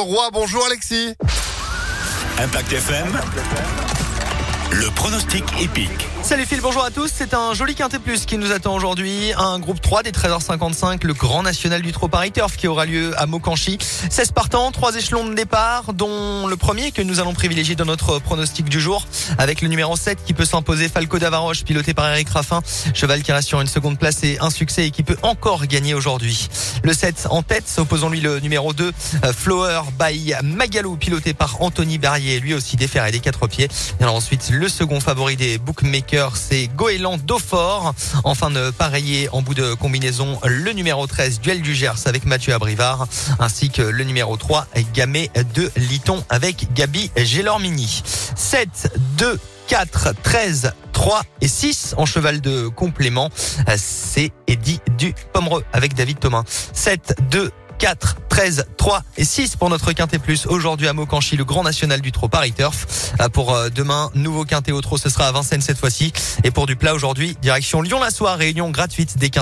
Roi, bonjour Alexis. Impact FM. Le pronostic épique. Salut Phil, bonjour à tous. C'est un joli quintet plus qui nous attend aujourd'hui. Un groupe 3 des 13h55, le grand national du Trop Paris Turf qui aura lieu à Mokanchi. 16 partants, 3 échelons de départ, dont le premier que nous allons privilégier dans notre pronostic du jour, avec le numéro 7 qui peut s'imposer Falco d'Avaroche, piloté par Eric Raffin. Cheval qui reste sur une seconde place et un succès et qui peut encore gagner aujourd'hui. Le 7 en tête, opposons-lui le numéro 2, euh, Flower by Magalou, piloté par Anthony Barrier, lui aussi déferré des quatre pieds. Et ensuite, le second favori des bookmakers c'est Goéland Daufort. Enfin de pareiller en bout de combinaison le numéro 13 Duel du Gers avec Mathieu Abrivard ainsi que le numéro 3 Gamay de Liton avec Gabi Gélormini. 7, 2, 4, 13, 3 et 6 en cheval de complément. C'est Eddie du Pomereux avec David Thomas. 7, 2, 4, 13, 3 et 6 pour notre Quintet Plus. Aujourd'hui à Mokanchi, le grand national du trot Paris Turf. Euh, pour euh, demain, nouveau Quintet au trot, ce sera à Vincennes cette fois-ci. Et pour du plat aujourd'hui, direction Lyon-la-Soie, réunion gratuite des